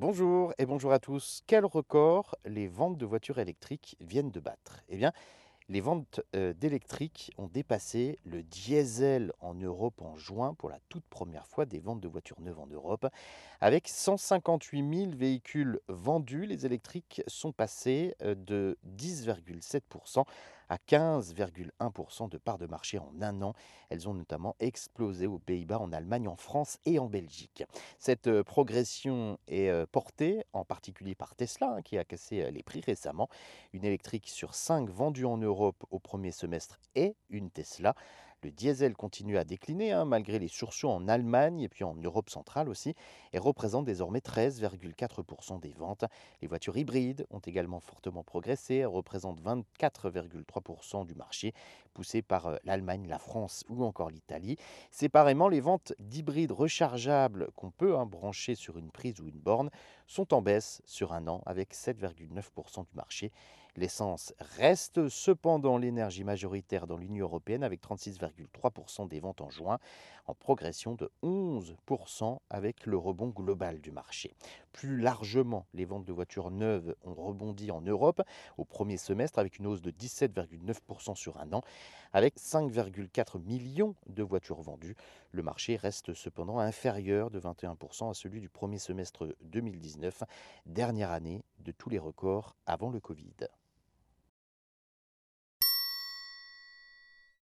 Bonjour et bonjour à tous. Quel record les ventes de voitures électriques viennent de battre? Eh bien, les ventes euh, d'électriques ont dépassé le diesel en Europe en juin pour la toute première fois des ventes de voitures neuves en Europe. Avec 158 000 véhicules vendus, les électriques sont passés euh, de 10,7% à 15,1% de part de marché en un an. Elles ont notamment explosé aux Pays-Bas, en Allemagne, en France et en Belgique. Cette euh, progression est portée en particulier par Tesla, hein, qui a cassé les prix récemment. Une électrique sur 5 vendue en Europe au premier semestre est une Tesla. Le diesel continue à décliner hein, malgré les sursauts en Allemagne et puis en Europe centrale aussi et représente désormais 13,4% des ventes. Les voitures hybrides ont également fortement progressé, elles représentent 24,3% du marché poussé par euh, l'Allemagne, la France ou encore l'Italie. Séparément, les ventes d'hybrides rechargeables qu'on peut hein, brancher sur une prise ou une borne sont en baisse sur un an avec 7,9% du marché. L'essence reste cependant l'énergie majoritaire dans l'Union européenne avec 36,3% des ventes en juin, en progression de 11% avec le rebond global du marché. Plus largement, les ventes de voitures neuves ont rebondi en Europe au premier semestre avec une hausse de 17,9% sur un an, avec 5,4 millions de voitures vendues. Le marché reste cependant inférieur de 21% à celui du premier semestre 2019, dernière année de tous les records avant le Covid.